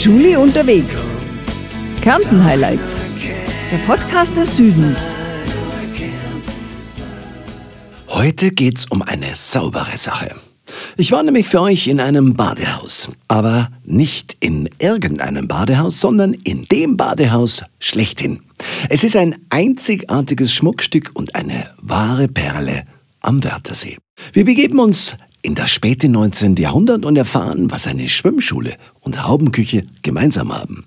Julie unterwegs. Kärnten Highlights. Der Podcast des Südens. Heute geht's um eine saubere Sache. Ich war nämlich für euch in einem Badehaus. Aber nicht in irgendeinem Badehaus, sondern in dem Badehaus schlechthin. Es ist ein einzigartiges Schmuckstück und eine wahre Perle am Wörthersee. Wir begeben uns in das späte 19. Jahrhundert und erfahren, was eine Schwimmschule und Haubenküche gemeinsam haben.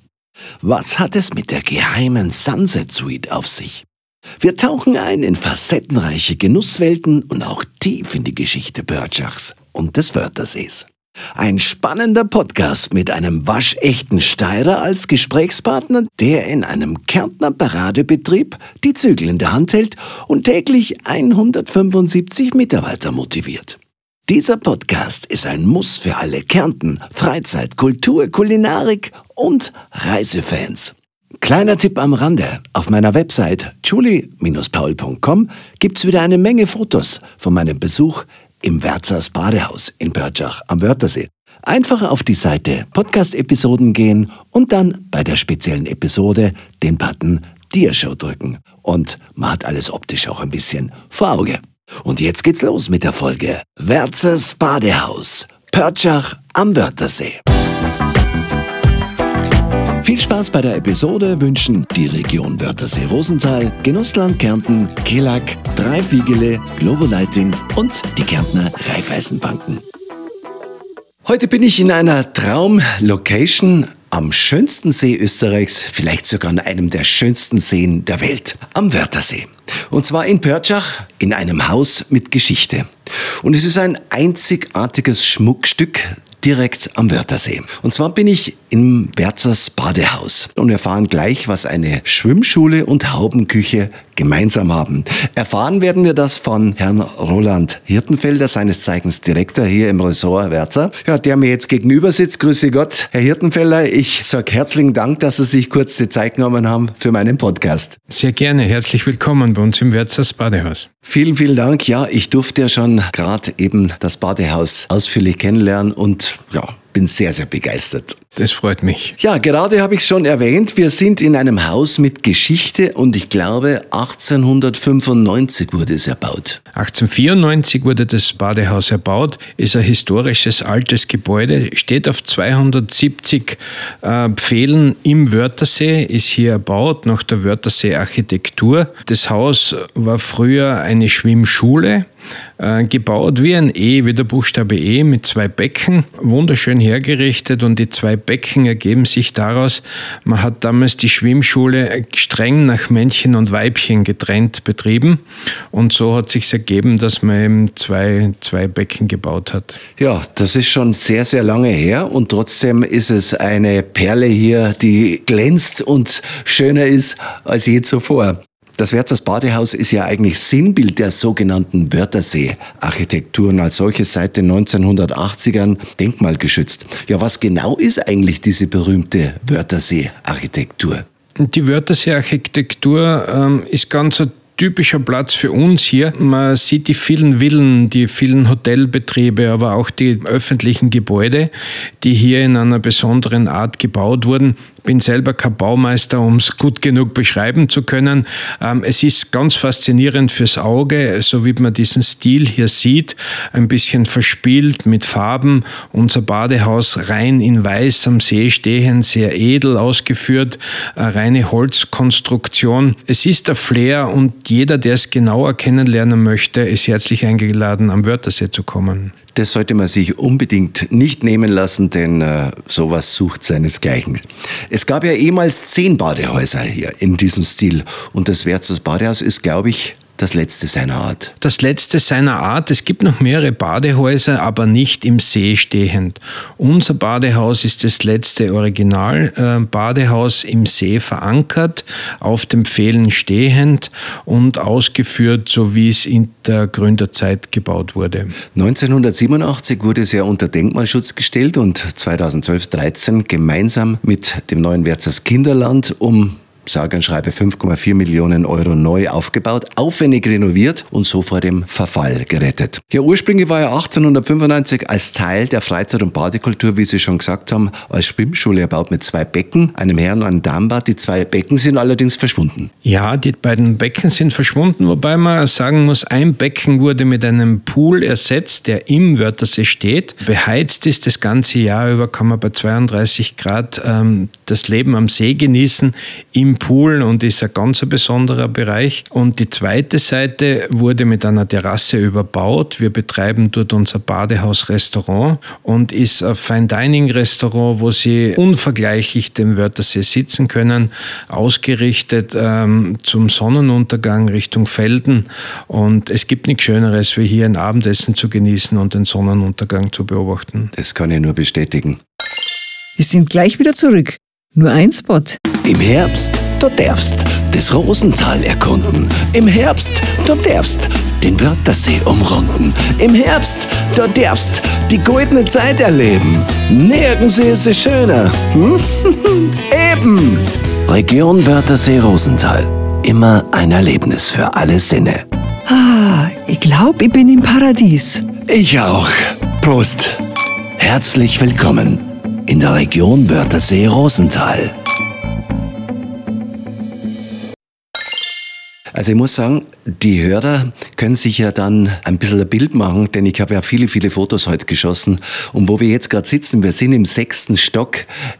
Was hat es mit der geheimen Sunset Suite auf sich? Wir tauchen ein in facettenreiche Genusswelten und auch tief in die Geschichte Börtschachs und des Wörthersees. Ein spannender Podcast mit einem waschechten Steirer als Gesprächspartner, der in einem Kärntner Paradebetrieb die Zügel in der Hand hält und täglich 175 Mitarbeiter motiviert. Dieser Podcast ist ein Muss für alle Kärnten, Freizeit, Kultur, Kulinarik und Reisefans. Kleiner Tipp am Rande. Auf meiner Website julie-paul.com gibt's wieder eine Menge Fotos von meinem Besuch im Werzers Badehaus in Börtschach am Wörthersee. Einfach auf die Seite Podcast-Episoden gehen und dann bei der speziellen Episode den Button Dia-Show drücken. Und man hat alles optisch auch ein bisschen vor Auge. Und jetzt geht's los mit der Folge Werzers Badehaus, Pörtschach am Wörthersee. Viel Spaß bei der Episode wünschen die Region Wörthersee-Rosenthal, Genussland Kärnten, Kelag, Dreifiegele, Globolighting und die Kärntner Raiffeisenbanken. Heute bin ich in einer Traumlocation am schönsten See Österreichs, vielleicht sogar an einem der schönsten Seen der Welt, am Wörthersee. Und zwar in Pörtschach, in einem Haus mit Geschichte. Und es ist ein einzigartiges Schmuckstück direkt am Wörthersee. Und zwar bin ich im Werzers Badehaus und wir erfahren gleich, was eine Schwimmschule und Haubenküche gemeinsam haben. Erfahren werden wir das von Herrn Roland Hirtenfelder, seines Zeichens Direktor hier im Ressort Werzer, ja, der mir jetzt gegenüber sitzt. Grüße Gott, Herr Hirtenfelder. Ich sage herzlichen Dank, dass Sie sich kurz die Zeit genommen haben für meinen Podcast. Sehr gerne. Herzlich willkommen bei uns im Werzers Badehaus. Vielen, vielen Dank. Ja, ich durfte ja schon gerade eben das Badehaus ausführlich kennenlernen und ja, bin sehr, sehr begeistert. Das freut mich. Ja, gerade habe ich schon erwähnt, wir sind in einem Haus mit Geschichte und ich glaube 1895 wurde es erbaut. 1894 wurde das Badehaus erbaut, ist ein historisches altes Gebäude, steht auf 270 äh, Pfählen im Wörthersee, ist hier erbaut nach der Wörthersee Architektur. Das Haus war früher eine Schwimmschule äh, gebaut wie ein E, wie der Buchstabe E mit zwei Becken, wunderschön hergerichtet und die zwei Becken ergeben sich daraus, man hat damals die Schwimmschule streng nach Männchen und Weibchen getrennt betrieben und so hat sich ergeben, dass man eben zwei, zwei Becken gebaut hat. Ja, das ist schon sehr, sehr lange her und trotzdem ist es eine Perle hier, die glänzt und schöner ist als je zuvor. Das Werzers Badehaus ist ja eigentlich Sinnbild der sogenannten Wörthersee-Architektur und als solches seit den 1980ern denkmalgeschützt. Ja, was genau ist eigentlich diese berühmte Wörthersee-Architektur? Die Wörthersee-Architektur ähm, ist ganz ein typischer Platz für uns hier. Man sieht die vielen Villen, die vielen Hotelbetriebe, aber auch die öffentlichen Gebäude, die hier in einer besonderen Art gebaut wurden bin selber kein Baumeister, um es gut genug beschreiben zu können. Ähm, es ist ganz faszinierend fürs Auge, so wie man diesen Stil hier sieht, ein bisschen verspielt mit Farben. Unser Badehaus rein in Weiß am See stehen, sehr edel ausgeführt, eine reine Holzkonstruktion. Es ist der Flair und jeder, der es genauer kennenlernen möchte, ist herzlich eingeladen, am Wörthersee zu kommen. Das sollte man sich unbedingt nicht nehmen lassen, denn äh, sowas sucht seinesgleichen. Es gab ja ehemals zehn Badehäuser hier in diesem Stil und das Werzers Badehaus ist, glaube ich, das letzte seiner Art. Das letzte seiner Art. Es gibt noch mehrere Badehäuser, aber nicht im See stehend. Unser Badehaus ist das letzte Original-Badehaus äh, im See verankert, auf dem Pfählen stehend und ausgeführt, so wie es in der Gründerzeit gebaut wurde. 1987 wurde es ja unter Denkmalschutz gestellt und 2012-13 gemeinsam mit dem neuen Werzers Kinderland um sage und schreibe 5,4 Millionen Euro neu aufgebaut, aufwendig renoviert und so vor dem Verfall gerettet. Ja, ursprünglich war er 1895 als Teil der Freizeit- und Badekultur, wie Sie schon gesagt haben, als Schwimmschule erbaut mit zwei Becken, einem Herren- und einem Damenbad. Die zwei Becken sind allerdings verschwunden. Ja, die beiden Becken sind verschwunden, wobei man sagen muss, ein Becken wurde mit einem Pool ersetzt, der im Wörthersee steht. Beheizt ist das ganze Jahr über, kann man bei 32 Grad ähm, das Leben am See genießen, im Pool und ist ein ganz besonderer Bereich. Und die zweite Seite wurde mit einer Terrasse überbaut. Wir betreiben dort unser Badehaus-Restaurant und ist ein Fine-Dining-Restaurant, wo Sie unvergleichlich dem Wörthersee sitzen können, ausgerichtet ähm, zum Sonnenuntergang Richtung Felden. Und es gibt nichts Schöneres, wie hier ein Abendessen zu genießen und den Sonnenuntergang zu beobachten. Das kann ich nur bestätigen. Wir sind gleich wieder zurück. Nur ein Spot. Im Herbst, du darfst das Rosental erkunden. Im Herbst, du darfst den Wörthersee umrunden. Im Herbst, du darfst die goldene Zeit erleben. Nirgends ist es schöner. Hm? Eben! Region Wörthersee Rosental. Immer ein Erlebnis für alle Sinne. Ah, ich glaube, ich bin im Paradies. Ich auch. Prost. Herzlich willkommen in der Region Wörthersee Rosental. Also ich muss sagen, die Hörer können sich ja dann ein bisschen ein Bild machen, denn ich habe ja viele, viele Fotos heute geschossen. Und wo wir jetzt gerade sitzen, wir sind im sechsten Stock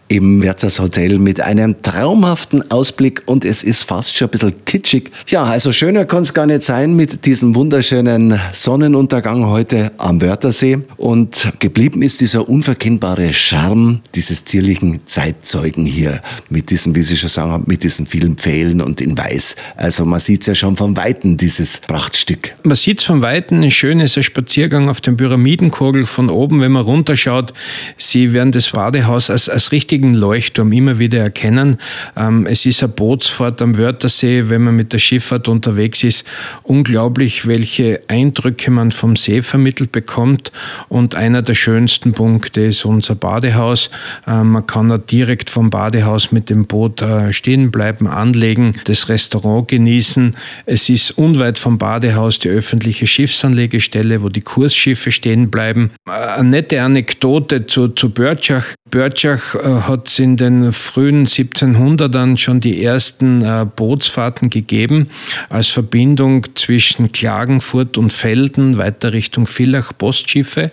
im Werthers Hotel mit einem traumhaften Ausblick und es ist fast schon ein bisschen kitschig. Ja, also schöner kann es gar nicht sein mit diesem wunderschönen Sonnenuntergang heute am Wörthersee. Und geblieben ist dieser unverkennbare Charme dieses zierlichen Zeitzeugen hier mit diesem, wie Sie schon sagen, mit diesen vielen Pfählen und in Weiß. Also man sieht es ja schon vom Weiten, dieses Prachtstück. Man sieht es von Weitem, ein Spaziergang auf dem Pyramidenkogel von oben, wenn man runterschaut. Sie werden das Badehaus als, als richtigen Leuchtturm immer wieder erkennen. Ähm, es ist eine Bootsfahrt am Wörthersee, wenn man mit der Schifffahrt unterwegs ist. Unglaublich, welche Eindrücke man vom See vermittelt bekommt. Und einer der schönsten Punkte ist unser Badehaus. Ähm, man kann da direkt vom Badehaus mit dem Boot äh, stehen bleiben, anlegen, das Restaurant genießen. Es ist unweit vom Badehaus die öffentliche Schiffsanlegestelle, wo die Kursschiffe stehen bleiben. Eine nette Anekdote zu, zu Börtschach. Börtschach äh, hat es in den frühen 1700ern schon die ersten äh, Bootsfahrten gegeben, als Verbindung zwischen Klagenfurt und Felden, weiter Richtung Villach Postschiffe.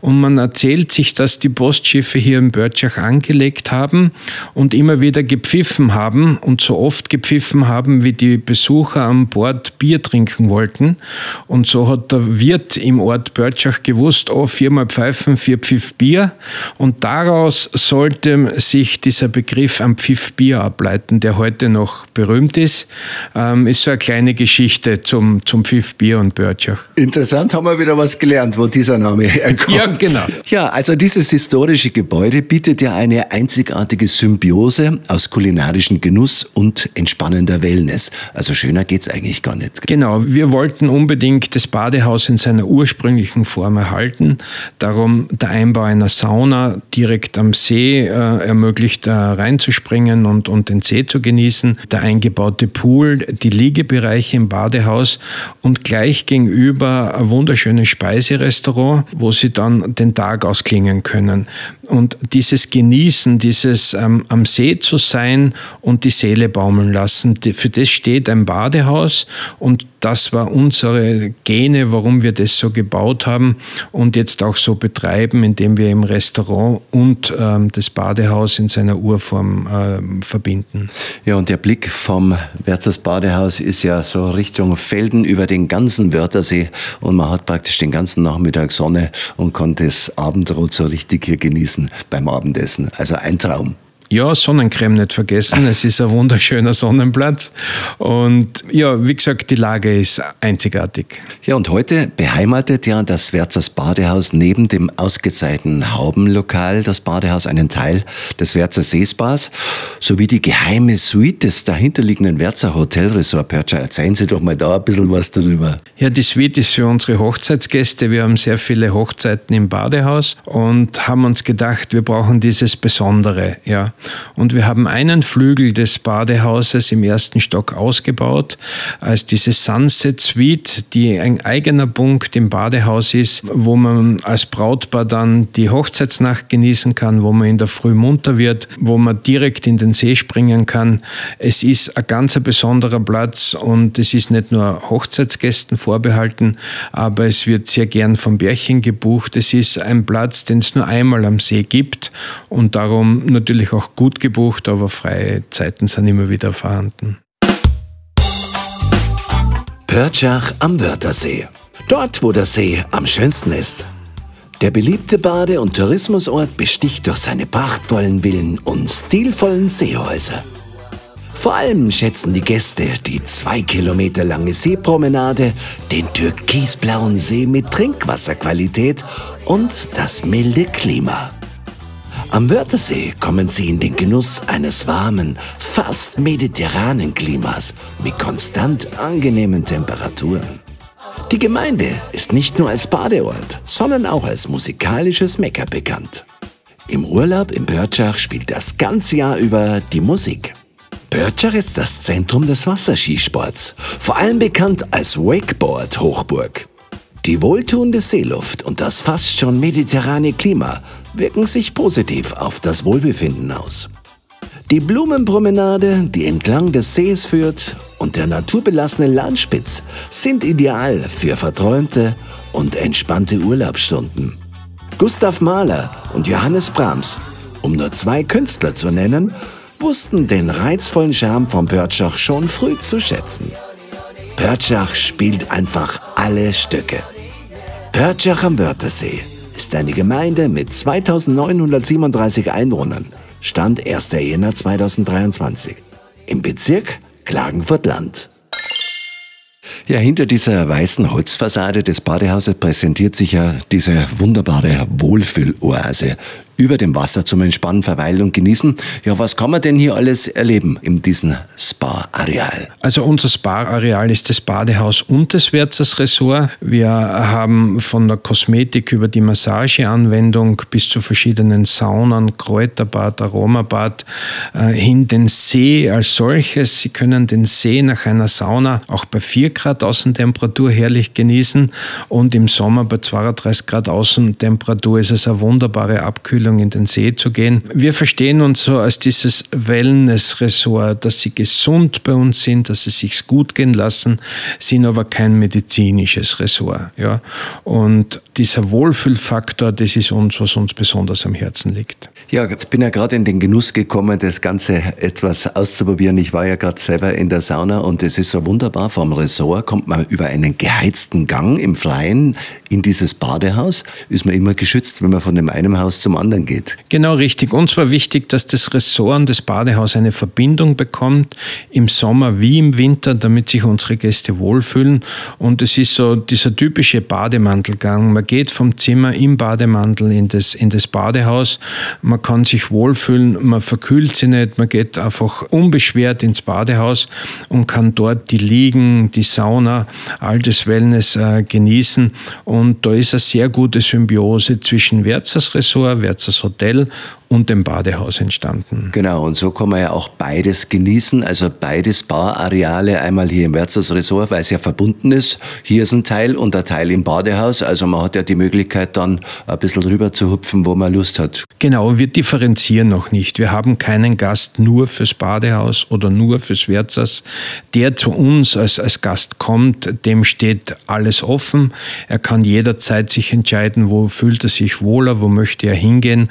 Und man erzählt sich, dass die Postschiffe hier in Börtschach angelegt haben und immer wieder gepfiffen haben und so oft gepfiffen haben, wie die Besucher an Bord Bier trinken wollten. Und so hat der Wirt im Ort Börtschach gewusst, oh, viermal Pfeifen, vier Pfiff Bier. Und daraus sollte sich dieser Begriff am Pfiff Bier ableiten, der heute noch berühmt ist. Ähm, ist so eine kleine Geschichte zum, zum Pfiff Bier und Börtschach. Interessant, haben wir wieder was gelernt, wo dieser Name herkommt. Ja, genau. Ja, also dieses historische Gebäude bietet ja eine einzigartige Symbiose aus kulinarischem Genuss und entspannender Wellness. Also schöner geht's eigentlich gar nicht. Genau, wir wollten unbedingt das Badehaus in seiner ursprünglichen Form erhalten. Darum der Einbau einer Sauna direkt am See äh, ermöglicht, da reinzuspringen und, und den See zu genießen. Der eingebaute Pool, die Liegebereiche im Badehaus und gleich gegenüber ein wunderschönes Speiserestaurant, wo Sie dann den Tag ausklingen können. Und dieses Genießen, dieses ähm, am See zu sein und die Seele baumeln lassen, für das steht ein Badehaus und das war unsere Gene, warum wir das so gebaut haben und jetzt auch so betreiben, indem wir im Restaurant und ähm, das Badehaus in seiner Urform ähm, verbinden. Ja, und der Blick vom Wärzers Badehaus ist ja so Richtung Felden über den ganzen Wörthersee und man hat praktisch den ganzen Nachmittag Sonne und kann das Abendrot so richtig hier genießen beim Abendessen. Also ein Traum. Ja, Sonnencreme nicht vergessen. Es ist ein wunderschöner Sonnenplatz. Und ja, wie gesagt, die Lage ist einzigartig. Ja, und heute beheimatet ja das Wärzers Badehaus neben dem ausgezeichneten Haubenlokal, das Badehaus, einen Teil des Wärzer Seespas sowie die geheime Suite des dahinterliegenden Wärzer Hotelresort Percha. Erzählen Sie doch mal da ein bisschen was darüber. Ja, die Suite ist für unsere Hochzeitsgäste. Wir haben sehr viele Hochzeiten im Badehaus und haben uns gedacht, wir brauchen dieses Besondere. Ja. Und wir haben einen Flügel des Badehauses im ersten Stock ausgebaut als diese Sunset Suite, die ein eigener Punkt im Badehaus ist, wo man als Brautpaar dann die Hochzeitsnacht genießen kann, wo man in der Früh munter wird, wo man direkt in den See springen kann. Es ist ein ganz besonderer Platz und es ist nicht nur Hochzeitsgästen vorbehalten, aber es wird sehr gern vom Bärchen gebucht. Es ist ein Platz, den es nur einmal am See gibt und darum natürlich auch gut gebucht, aber freie Zeiten sind immer wieder vorhanden. Pörtschach am Wörthersee. Dort, wo der See am schönsten ist. Der beliebte Bade- und Tourismusort besticht durch seine prachtvollen Villen und stilvollen Seehäuser. Vor allem schätzen die Gäste die zwei Kilometer lange Seepromenade, den türkisblauen See mit Trinkwasserqualität und das milde Klima. Am Wörthersee kommen Sie in den Genuss eines warmen, fast mediterranen Klimas mit konstant angenehmen Temperaturen. Die Gemeinde ist nicht nur als Badeort, sondern auch als musikalisches Mekka bekannt. Im Urlaub in Pörtschach spielt das ganze Jahr über die Musik. Pörtschach ist das Zentrum des Wasserskisports, vor allem bekannt als Wakeboard-Hochburg. Die wohltuende Seeluft und das fast schon mediterrane Klima wirken sich positiv auf das Wohlbefinden aus. Die Blumenpromenade, die entlang des Sees führt, und der naturbelassene Landspitz sind ideal für verträumte und entspannte Urlaubsstunden. Gustav Mahler und Johannes Brahms, um nur zwei Künstler zu nennen, wussten den reizvollen Charme von Pörtschach schon früh zu schätzen. Pörtschach spielt einfach alle Stücke. Pörtschach am Wörthersee ist eine Gemeinde mit 2937 Einwohnern, Stand 1. Jänner 2023, im Bezirk Klagenfurt-Land. Ja, hinter dieser weißen Holzfassade des Badehauses präsentiert sich ja diese wunderbare Wohlfühloase über dem Wasser zum Entspannen, Verweilen und Genießen. Ja, was kann man denn hier alles erleben in diesem Spa-Areal? Also unser Spa-Areal ist das Badehaus und das Wärzers Ressort. Wir haben von der Kosmetik über die Massageanwendung bis zu verschiedenen Saunen, Kräuterbad, Aromabad, äh, hin den See als solches. Sie können den See nach einer Sauna auch bei 4 Grad Außentemperatur herrlich genießen und im Sommer bei 32 Grad Außentemperatur ist es eine wunderbare Abkühlung Empfehlung, in den See zu gehen. Wir verstehen uns so als dieses Wellness-Ressort, dass sie gesund bei uns sind, dass sie sich gut gehen lassen, sind aber kein medizinisches Ressort. Ja? Und dieser Wohlfühlfaktor, das ist uns, was uns besonders am Herzen liegt. Ja, ich bin ja gerade in den Genuss gekommen, das Ganze etwas auszuprobieren. Ich war ja gerade selber in der Sauna und es ist so wunderbar. Vom Ressort kommt man über einen geheizten Gang im Freien in dieses Badehaus. Ist man immer geschützt, wenn man von dem einen Haus zum anderen geht. Genau richtig. Uns war wichtig, dass das Ressort und das Badehaus eine Verbindung bekommt, im Sommer wie im Winter, damit sich unsere Gäste wohlfühlen. Und es ist so dieser typische Bademantelgang. Man geht vom Zimmer im Bademantel in das, in das Badehaus. Man man kann sich wohlfühlen, man verkühlt sich nicht, man geht einfach unbeschwert ins Badehaus und kann dort die Liegen, die Sauna, all das Wellness äh, genießen. Und da ist eine sehr gute Symbiose zwischen Wärzers Ressort, Wärzers Hotel und dem Badehaus entstanden. Genau, und so kann man ja auch beides genießen, also beides Barareale, einmal hier im Wärzers Resort, weil es ja verbunden ist. Hier ist ein Teil und ein Teil im Badehaus, also man hat ja die Möglichkeit dann ein bisschen rüber zu hupfen, wo man Lust hat. Genau, wir differenzieren noch nicht. Wir haben keinen Gast nur fürs Badehaus oder nur fürs Wärzers. Der zu uns als, als Gast kommt, dem steht alles offen. Er kann jederzeit sich entscheiden, wo fühlt er sich wohler, wo möchte er hingehen,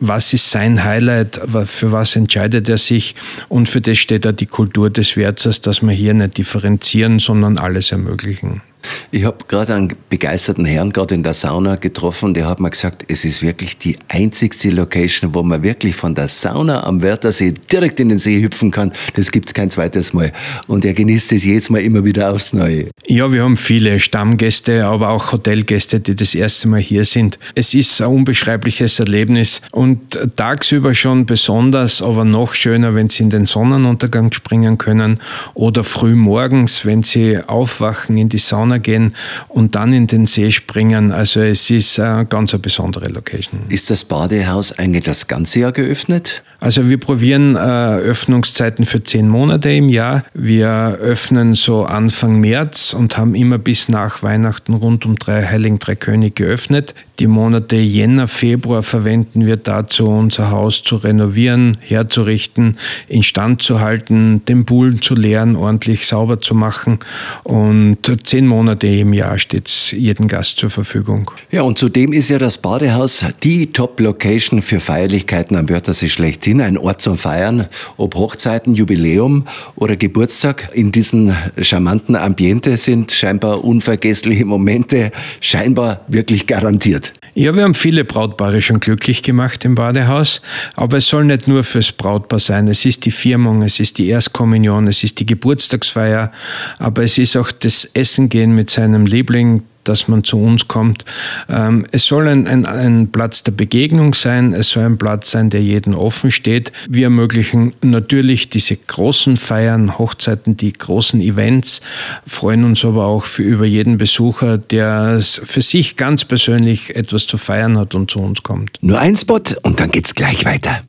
was was ist sein Highlight, für was entscheidet er sich und für das steht auch die Kultur des Wärzers, dass wir hier nicht differenzieren, sondern alles ermöglichen. Ich habe gerade einen begeisterten Herrn gerade in der Sauna getroffen, der hat mir gesagt, es ist wirklich die einzigste Location, wo man wirklich von der Sauna am Wörthersee direkt in den See hüpfen kann. Das gibt es kein zweites Mal. Und er genießt es jedes Mal immer wieder aufs Neue. Ja, wir haben viele Stammgäste, aber auch Hotelgäste, die das erste Mal hier sind. Es ist ein unbeschreibliches Erlebnis und tagsüber schon besonders, aber noch schöner, wenn Sie in den Sonnenuntergang springen können oder früh morgens, wenn Sie aufwachen, in die Sauna Sauna gehen und dann in den See springen. Also es ist eine ganz eine besondere Location. Ist das Badehaus eigentlich das ganze Jahr geöffnet? Also wir probieren äh, Öffnungszeiten für zehn Monate im Jahr. Wir öffnen so Anfang März und haben immer bis nach Weihnachten rund um drei Heiligen Drei König geöffnet. Die Monate Jänner, Februar verwenden wir dazu, unser Haus zu renovieren, herzurichten, instand zu halten, den Pool zu leeren, ordentlich sauber zu machen. Und zehn Monate im Jahr steht es jedem Gast zur Verfügung. Ja, und zudem ist ja das Badehaus die Top-Location für Feierlichkeiten am Wörthersee schlechthin. Ein Ort zum Feiern, ob Hochzeiten, Jubiläum oder Geburtstag. In diesem charmanten Ambiente sind scheinbar unvergessliche Momente, scheinbar wirklich garantiert. Ja, wir haben viele Brautpaare schon glücklich gemacht im Badehaus, aber es soll nicht nur fürs Brautpaar sein. Es ist die Firmung, es ist die Erstkommunion, es ist die Geburtstagsfeier, aber es ist auch das Essen gehen mit seinem Liebling, dass man zu uns kommt. Ähm, es soll ein, ein, ein, Platz der Begegnung sein, es soll ein Platz sein, der jedem offen steht. Wir ermöglichen natürlich diese großen Feiern, Hochzeiten, die großen Events, freuen uns aber auch für über jeden Besucher, der für sich ganz persönlich etwas zu feiern hat und zu uns kommt. Nur ein Spot und dann geht's gleich weiter.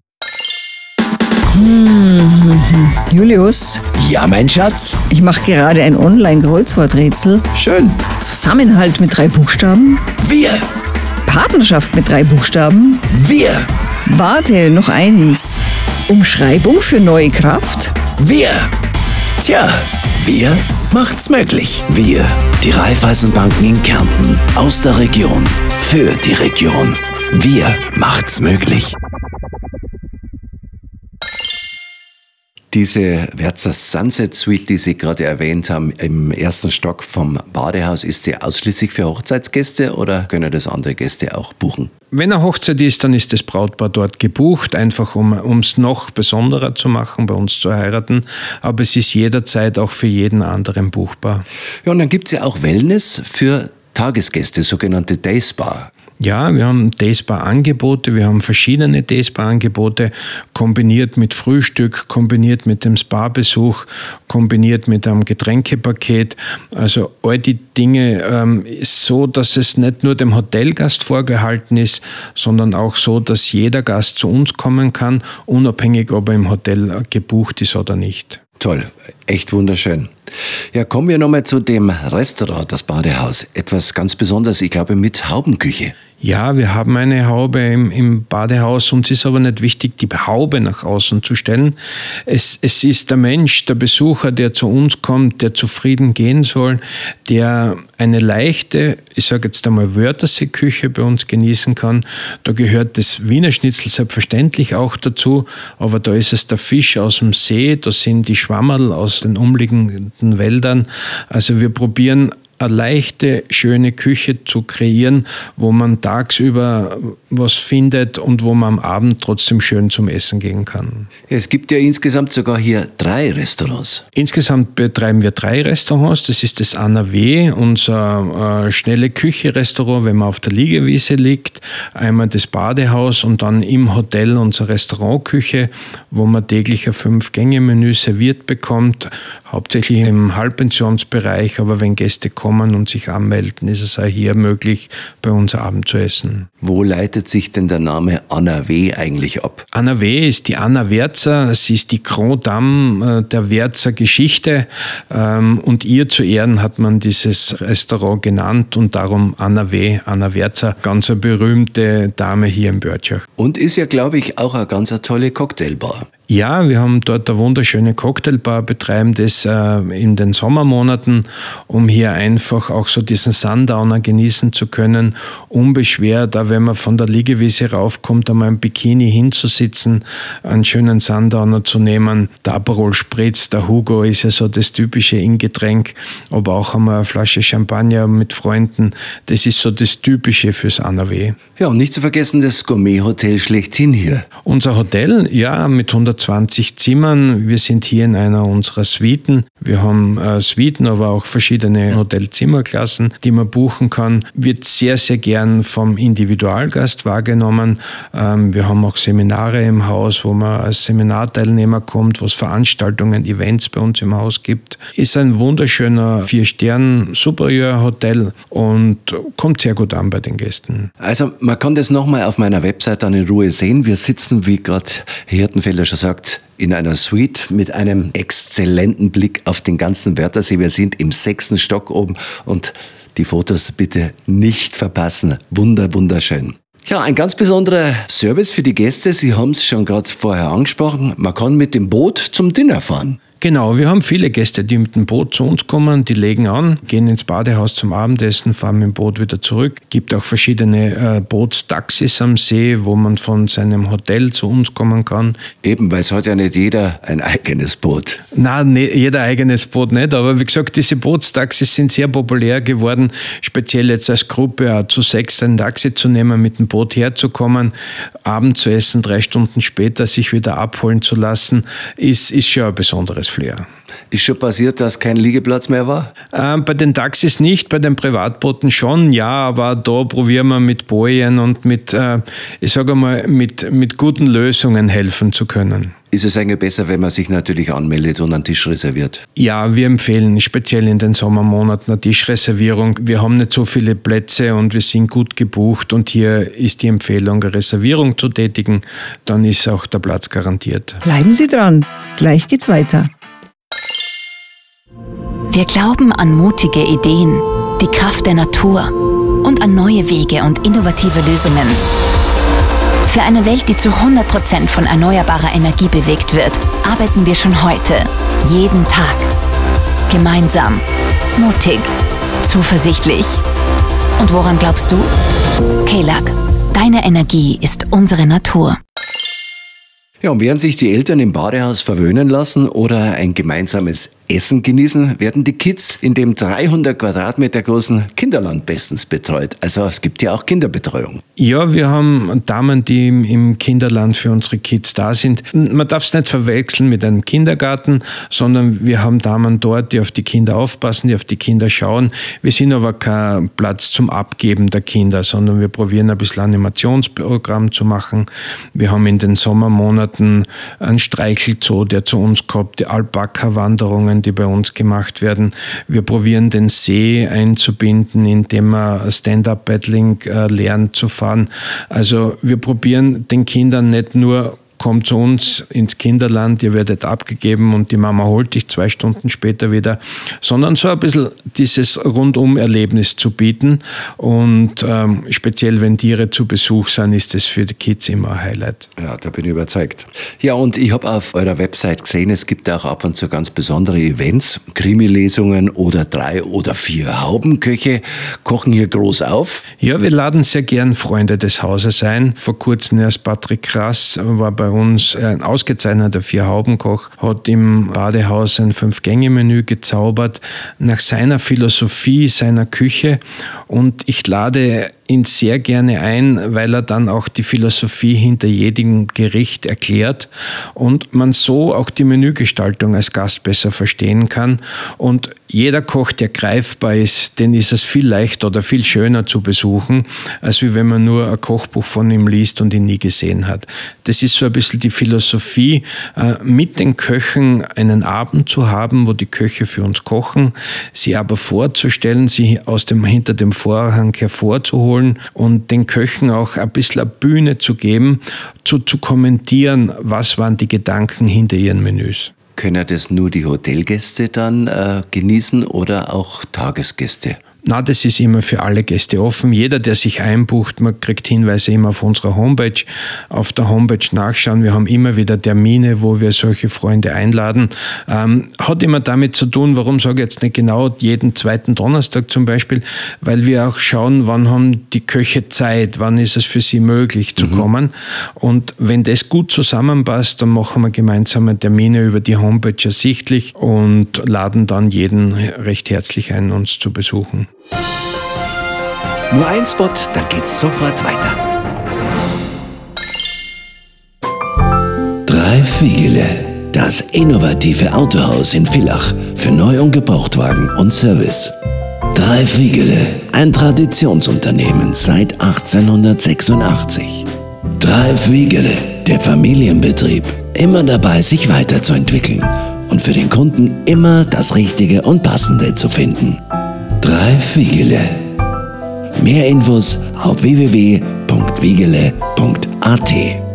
Hm, Julius? Ja, mein Schatz? Ich mache gerade ein Online-Kreuzworträtsel. Schön. Zusammenhalt mit drei Buchstaben. Wir. Partnerschaft mit drei Buchstaben. Wir. Warte, noch eins. Umschreibung für neue Kraft. Wir. Tja, wir macht's möglich. Wir, die Raiffeisenbanken in Kärnten, aus der Region, für die Region. Wir macht's möglich. Diese Werzer Sunset Suite, die Sie gerade erwähnt haben, im ersten Stock vom Badehaus, ist sie ausschließlich für Hochzeitsgäste oder können das andere Gäste auch buchen? Wenn eine Hochzeit ist, dann ist das Brautpaar dort gebucht, einfach um es noch besonderer zu machen, bei uns zu heiraten. Aber es ist jederzeit auch für jeden anderen buchbar. Ja, und dann gibt es ja auch Wellness für Tagesgäste, sogenannte Day Spa. Ja, wir haben Dayspa-Angebote, wir haben verschiedene Dayspa-Angebote, kombiniert mit Frühstück, kombiniert mit dem Spa-Besuch, kombiniert mit einem Getränkepaket. Also all die Dinge ähm, so, dass es nicht nur dem Hotelgast vorgehalten ist, sondern auch so, dass jeder Gast zu uns kommen kann, unabhängig ob er im Hotel gebucht ist oder nicht. Toll, echt wunderschön. Ja, kommen wir nochmal zu dem Restaurant, das Badehaus. Etwas ganz Besonderes, ich glaube, mit Haubenküche. Ja, wir haben eine Haube im, im, Badehaus. Uns ist aber nicht wichtig, die Haube nach außen zu stellen. Es, es ist der Mensch, der Besucher, der zu uns kommt, der zufrieden gehen soll, der eine leichte, ich sage jetzt einmal Wörthersee-Küche bei uns genießen kann. Da gehört das Wiener Schnitzel selbstverständlich auch dazu, aber da ist es der Fisch aus dem See, da sind die Schwammerl aus den umliegenden Wäldern. Also wir probieren eine leichte, schöne Küche zu kreieren, wo man tagsüber was findet und wo man am Abend trotzdem schön zum Essen gehen kann. Es gibt ja insgesamt sogar hier drei Restaurants. Insgesamt betreiben wir drei Restaurants. Das ist das Anna W., unser äh, schnelle Küche-Restaurant, wenn man auf der Liegewiese liegt. Einmal das Badehaus und dann im Hotel unsere Restaurantküche, wo man täglich ein Fünf-Gänge-Menü serviert bekommt, hauptsächlich im Halbpensionsbereich, aber wenn Gäste kommen, und sich anmelden, ist es auch hier möglich, bei uns Abend zu essen. Wo leitet sich denn der Name Anna W. eigentlich ab? Anna W. ist die Anna Werzer, sie ist die Grand Dame äh, der Werzer Geschichte ähm, und ihr zu Ehren hat man dieses Restaurant genannt und darum Anna W., Anna Werzer, ganz eine berühmte Dame hier in Börtschach. Und ist ja, glaube ich, auch eine ganz tolle Cocktailbar. Ja, wir haben dort eine wunderschöne Cocktailbar, betreiben das äh, in den Sommermonaten, um hier einfach auch so diesen Sundowner genießen zu können, unbeschwert, da wenn man von der Liegewiese raufkommt, einmal im Bikini hinzusitzen, einen schönen Sundowner zu nehmen. Der Aperol Spritz, der Hugo ist ja so das typische Ingetränk, aber auch einmal eine Flasche Champagner mit Freunden, das ist so das Typische fürs ANAW. Ja, und nicht zu vergessen das Gourmet-Hotel schlechthin hier. Unser Hotel, ja, mit 100 120 Zimmern. Wir sind hier in einer unserer Suiten. Wir haben äh, Suiten, aber auch verschiedene Hotelzimmerklassen, die man buchen kann. Wird sehr, sehr gern vom Individualgast wahrgenommen. Ähm, wir haben auch Seminare im Haus, wo man als Seminarteilnehmer kommt, wo es Veranstaltungen, Events bei uns im Haus gibt. Ist ein wunderschöner Vier-Stern-Superior-Hotel und kommt sehr gut an bei den Gästen. Also man kann das nochmal auf meiner Website dann in Ruhe sehen. Wir sitzen, wie gerade Hirtenfelder schon sagt, in einer Suite mit einem exzellenten Blick auf den ganzen Wörthersee. Wir sind im sechsten Stock oben und die Fotos bitte nicht verpassen. Wunder, wunderschön. Ja, ein ganz besonderer Service für die Gäste. Sie haben es schon gerade vorher angesprochen. Man kann mit dem Boot zum Dinner fahren. Genau, wir haben viele Gäste, die mit dem Boot zu uns kommen, die legen an, gehen ins Badehaus zum Abendessen, fahren mit dem Boot wieder zurück. Gibt auch verschiedene äh, Bootstaxis am See, wo man von seinem Hotel zu uns kommen kann. Eben, weil es hat ja nicht jeder ein eigenes Boot. Nein, ne, jeder eigenes Boot nicht, aber wie gesagt, diese Bootstaxis sind sehr populär geworden, speziell jetzt als Gruppe auch zu sechs ein Taxi zu nehmen, mit dem Boot herzukommen, Abend zu essen, drei Stunden später sich wieder abholen zu lassen, ist, ist schon ein besonderes Flair. Ist schon passiert, dass kein Liegeplatz mehr war? Ähm, bei den Taxis nicht, bei den Privatbooten schon, ja, aber da probieren wir mit Bojen und mit, äh, ich sage mal, mit, mit guten Lösungen helfen zu können. Ist es eigentlich besser, wenn man sich natürlich anmeldet und einen Tisch reserviert? Ja, wir empfehlen speziell in den Sommermonaten eine Tischreservierung. Wir haben nicht so viele Plätze und wir sind gut gebucht und hier ist die Empfehlung, eine Reservierung zu tätigen. Dann ist auch der Platz garantiert. Bleiben Sie dran, gleich geht's weiter. Wir glauben an mutige Ideen, die Kraft der Natur und an neue Wege und innovative Lösungen. Für eine Welt, die zu 100% von erneuerbarer Energie bewegt wird, arbeiten wir schon heute, jeden Tag. Gemeinsam, mutig, zuversichtlich. Und woran glaubst du? KELAG, deine Energie ist unsere Natur. Ja, und während sich die Eltern im Badehaus verwöhnen lassen oder ein gemeinsames Essen genießen, werden die Kids in dem 300 Quadratmeter großen Kinderland bestens betreut. Also es gibt ja auch Kinderbetreuung. Ja, wir haben Damen, die im Kinderland für unsere Kids da sind. Man darf es nicht verwechseln mit einem Kindergarten, sondern wir haben Damen dort, die auf die Kinder aufpassen, die auf die Kinder schauen. Wir sind aber kein Platz zum Abgeben der Kinder, sondern wir probieren ein bisschen Animationsprogramm zu machen. Wir haben in den Sommermonaten einen Streichelzoo, der zu uns kommt, die Alpaka-Wanderungen Übungen, die bei uns gemacht werden. Wir probieren den See einzubinden, indem man Stand-up-Paddling äh, lernt zu fahren. Also wir probieren den Kindern nicht nur kommt zu uns ins Kinderland, ihr werdet abgegeben und die Mama holt dich zwei Stunden später wieder, sondern so ein bisschen dieses Rundum-Erlebnis zu bieten. Und ähm, speziell, wenn Tiere zu Besuch sind, ist das für die Kids immer ein Highlight. Ja, da bin ich überzeugt. Ja, und ich habe auf eurer Website gesehen, es gibt auch ab und zu ganz besondere Events, Krimi-Lesungen oder drei oder vier Haubenköche kochen hier groß auf. Ja, wir laden sehr gern Freunde des Hauses ein. Vor kurzem erst Patrick Krass war bei uns ein ausgezeichneter Vierhaubenkoch, hat im Badehaus ein Fünf-Gänge-Menü gezaubert nach seiner Philosophie, seiner Küche. Und ich lade ihn sehr gerne ein, weil er dann auch die Philosophie hinter jedem Gericht erklärt und man so auch die Menügestaltung als Gast besser verstehen kann. Und jeder Koch, der greifbar ist, den ist es viel leichter oder viel schöner zu besuchen, als wie wenn man nur ein Kochbuch von ihm liest und ihn nie gesehen hat. Das ist so ein bisschen die Philosophie, äh, mit den Köchen einen Abend zu haben, wo die Köche für uns kochen, sie aber vorzustellen, sie aus dem, hinter dem Vorhang hervorzuholen und den Köchen auch ein bisschen eine Bühne zu geben, zu, zu kommentieren, was waren die Gedanken hinter ihren Menüs. Können das nur die Hotelgäste dann äh, genießen oder auch Tagesgäste? Na, das ist immer für alle Gäste offen. Jeder, der sich einbucht, man kriegt Hinweise immer auf unserer Homepage. Auf der Homepage nachschauen. Wir haben immer wieder Termine, wo wir solche Freunde einladen. Ähm, hat immer damit zu tun, warum sage ich jetzt nicht genau jeden zweiten Donnerstag zum Beispiel, weil wir auch schauen, wann haben die Köche Zeit, wann ist es für sie möglich zu mhm. kommen. Und wenn das gut zusammenpasst, dann machen wir gemeinsame Termine über die Homepage ersichtlich und laden dann jeden recht herzlich ein, uns zu besuchen. Nur ein Spot, dann geht's sofort weiter. Drei Fiegele, das innovative Autohaus in Villach für Neu- und Gebrauchtwagen und Service. Drei Fiegele, ein Traditionsunternehmen seit 1886. Drei Fiegele, der Familienbetrieb, immer dabei, sich weiterzuentwickeln und für den Kunden immer das Richtige und Passende zu finden. Drei Fiegele. Mehr Infos auf www.wiegele.at.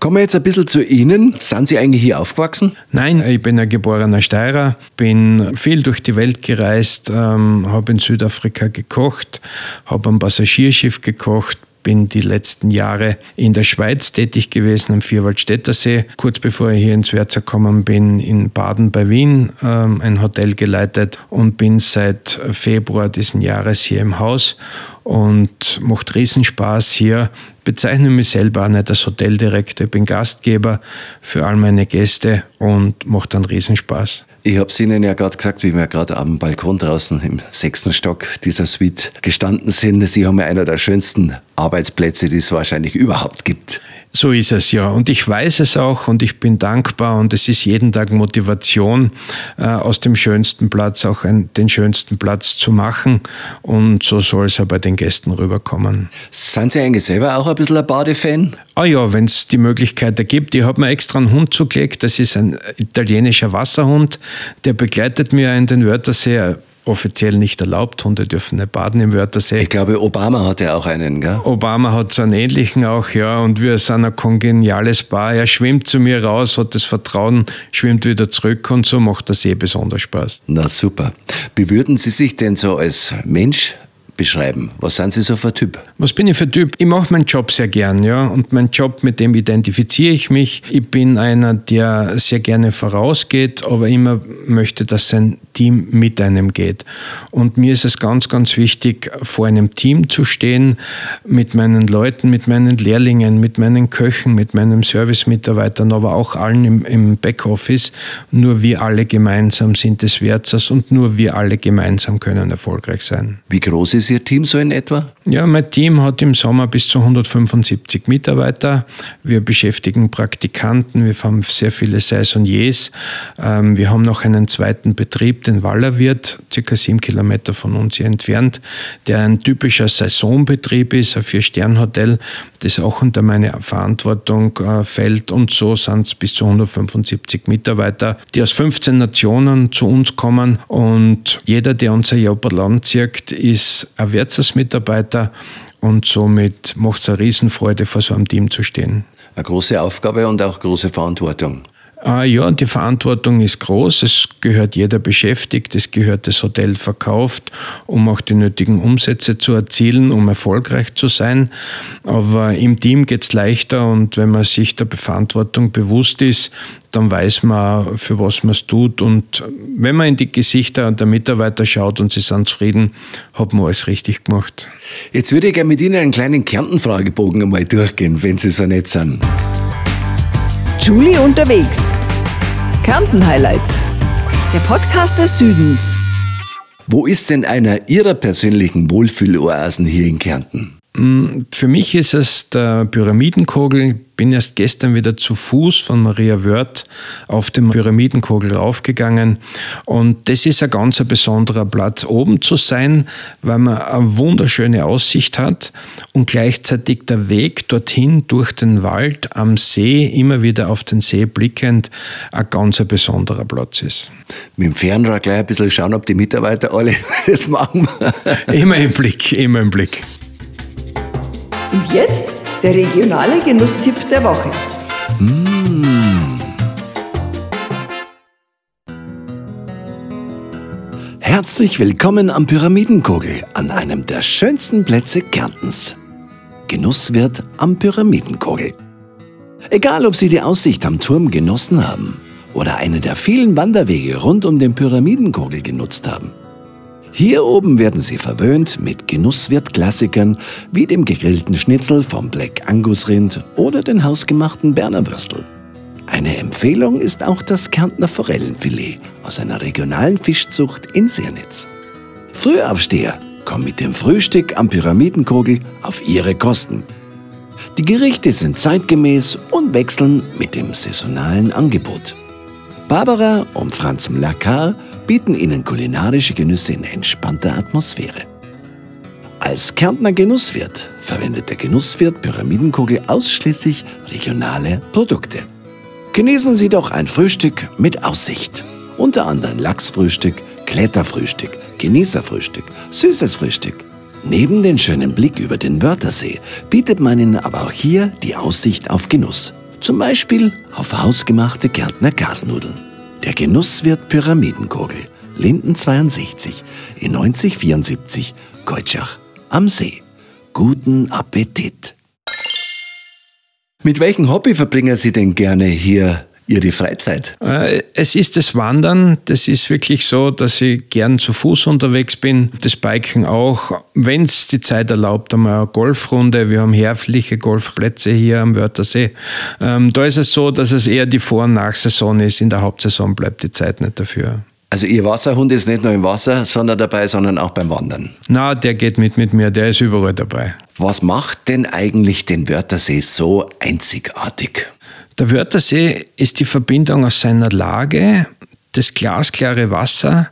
Kommen wir jetzt ein bisschen zu Ihnen. Sind Sie eigentlich hier aufgewachsen? Nein, ich bin ein geborener Steirer, bin viel durch die Welt gereist, ähm, habe in Südafrika gekocht, habe am Passagierschiff gekocht, bin die letzten Jahre in der Schweiz tätig gewesen am Vierwaldstätter See. Kurz bevor ich hier ins Wärzer gekommen bin, in Baden bei Wien ähm, ein Hotel geleitet und bin seit Februar diesen Jahres hier im Haus und macht Riesenspaß hier. Bezeichne mich selber auch nicht als Hoteldirektor, ich bin Gastgeber für all meine Gäste und macht dann Riesenspaß. Ich habe es Ihnen ja gerade gesagt, wie wir gerade am Balkon draußen im sechsten Stock dieser Suite gestanden sind. Sie haben ja einer der schönsten Arbeitsplätze, die es wahrscheinlich überhaupt gibt. So ist es ja. Und ich weiß es auch und ich bin dankbar und es ist jeden Tag Motivation, äh, aus dem schönsten Platz auch den schönsten Platz zu machen. Und so soll es ja bei den Gästen rüberkommen. Sind Sie eigentlich selber auch ein bisschen ein Badefan? Ah ja, wenn es die Möglichkeit ergibt. Ich habe mir extra einen Hund zugelegt. Das ist ein italienischer Wasserhund. Der begleitet mir in den Wörthersee offiziell nicht erlaubt. Hunde dürfen nicht baden im Wörthersee. Ich glaube, Obama hat ja auch einen, gell? Obama hat so einen ähnlichen auch, ja. Und wir sind ein kongeniales Paar. Er schwimmt zu mir raus, hat das Vertrauen, schwimmt wieder zurück und so macht der See besonders Spaß. Na super. Wie würden Sie sich denn so als Mensch beschreiben? Was sind Sie so für ein Typ? Was bin ich für ein Typ? Ich mache meinen Job sehr gern, ja. Und mein Job, mit dem identifiziere ich mich. Ich bin einer, der sehr gerne vorausgeht, aber immer möchte, dass sein Team mit einem geht. Und mir ist es ganz, ganz wichtig, vor einem Team zu stehen, mit meinen Leuten, mit meinen Lehrlingen, mit meinen Köchen, mit meinen Servicemitarbeitern, aber auch allen im, im Backoffice. Nur wir alle gemeinsam sind des Wertzers und nur wir alle gemeinsam können erfolgreich sein. Wie groß ist Ihr Team so in etwa? Ja, mein Team hat im Sommer bis zu 175 Mitarbeiter. Wir beschäftigen Praktikanten, wir haben sehr viele Saisoniers. Ähm, wir haben noch einen zweiten Betrieb, den Wallerwirt, circa sieben Kilometer von uns hier entfernt, der ein typischer Saisonbetrieb ist, ein Vier-Stern-Hotel, das auch unter meine Verantwortung äh, fällt. Und so sind es bis zu 175 Mitarbeiter, die aus 15 Nationen zu uns kommen. Und jeder, der unser Joberland zirkt, ist ein Wirtshausmitarbeiter und somit macht es eine Riesenfreude, vor so einem Team zu stehen. Eine große Aufgabe und auch große Verantwortung. Ah, ja, die Verantwortung ist groß. Es gehört jeder beschäftigt, es gehört das Hotel verkauft, um auch die nötigen Umsätze zu erzielen, um erfolgreich zu sein. Aber im Team geht es leichter und wenn man sich der Verantwortung bewusst ist, dann weiß man, für was man es tut. Und wenn man in die Gesichter der Mitarbeiter schaut und sie sind zufrieden, hat man alles richtig gemacht. Jetzt würde ich gerne mit Ihnen einen kleinen Kärnten-Fragebogen einmal durchgehen, wenn Sie so nett sind. Julie unterwegs. Kärnten Highlights. Der Podcast des Südens. Wo ist denn einer Ihrer persönlichen Wohlfühloasen hier in Kärnten? Für mich ist es der Pyramidenkogel. Ich bin erst gestern wieder zu Fuß von Maria Wörth auf dem Pyramidenkogel raufgegangen. Und das ist ein ganz besonderer Platz, oben zu sein, weil man eine wunderschöne Aussicht hat und gleichzeitig der Weg dorthin durch den Wald am See, immer wieder auf den See blickend, ein ganz besonderer Platz ist. Mit dem Fernrohr gleich ein bisschen schauen, ob die Mitarbeiter alle das machen. Immer im Blick, immer im Blick. Und jetzt der regionale Genusstipp der Woche. Herzlich willkommen am Pyramidenkogel, an einem der schönsten Plätze Kärntens. Genusswirt am Pyramidenkogel. Egal, ob Sie die Aussicht am Turm genossen haben oder eine der vielen Wanderwege rund um den Pyramidenkogel genutzt haben. Hier oben werden Sie verwöhnt mit Genusswirt-Klassikern wie dem gegrillten Schnitzel vom Black Angus Rind oder den hausgemachten Berner Würstel. Eine Empfehlung ist auch das Kärntner Forellenfilet aus einer regionalen Fischzucht in Sernitz. Frühaufsteher kommen mit dem Frühstück am Pyramidenkogel auf ihre Kosten. Die Gerichte sind zeitgemäß und wechseln mit dem saisonalen Angebot. Barbara und Franz Mlakar bieten Ihnen kulinarische Genüsse in entspannter Atmosphäre. Als Kärntner Genusswirt verwendet der Genusswirt Pyramidenkugel ausschließlich regionale Produkte. Genießen Sie doch ein Frühstück mit Aussicht. Unter anderem Lachsfrühstück, Kletterfrühstück, Genießerfrühstück, süßes Frühstück. Neben den schönen Blick über den Wörthersee bietet man Ihnen aber auch hier die Aussicht auf Genuss. Zum Beispiel auf hausgemachte Kärntner Gasnudeln. Der Genusswirt Pyramidenkogel, Linden 62 in 9074, Keutschach am See. Guten Appetit! Mit welchem Hobby verbringen Sie denn gerne hier Ihre Freizeit? Äh, es ist das Wandern. Das ist wirklich so, dass ich gern zu Fuß unterwegs bin. Das Biken auch. Wenn es die Zeit erlaubt, einmal eine Golfrunde. Wir haben herrliche Golfplätze hier am Wörthersee. Ähm, da ist es so, dass es eher die Vor- und Nachsaison ist. In der Hauptsaison bleibt die Zeit nicht dafür. Also Ihr Wasserhund ist nicht nur im Wasser, sondern dabei, sondern auch beim Wandern. Na, der geht mit mit mir, der ist überall dabei. Was macht denn eigentlich den Wörthersee so einzigartig? Der Wörthersee ist die Verbindung aus seiner Lage, das glasklare Wasser,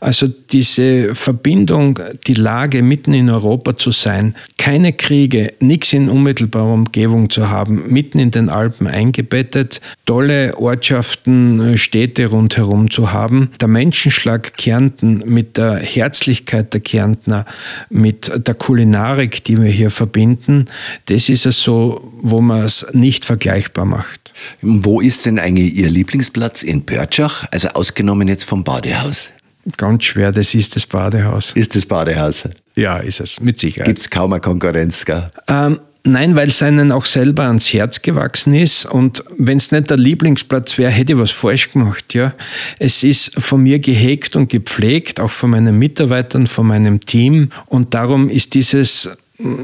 also diese Verbindung, die Lage mitten in Europa zu sein, keine Kriege, nichts in unmittelbarer Umgebung zu haben, mitten in den Alpen eingebettet, tolle Ortschaften, Städte rundherum zu haben, der Menschenschlag Kärnten mit der Herzlichkeit der Kärntner, mit der Kulinarik, die wir hier verbinden, das ist es so, wo man es nicht vergleichbar macht. Wo ist denn eigentlich Ihr Lieblingsplatz in Pörtschach? Also ausgenommen jetzt vom Badehaus. Ganz schwer, das ist das Badehaus. Ist das Badehaus? Ja, ist es, mit Sicherheit. Gibt es kaum eine Konkurrenz, gell? Ähm, Nein, weil es einem auch selber ans Herz gewachsen ist. Und wenn es nicht der Lieblingsplatz wäre, hätte ich was falsch gemacht. Ja, es ist von mir gehegt und gepflegt, auch von meinen Mitarbeitern, von meinem Team. Und darum ist dieses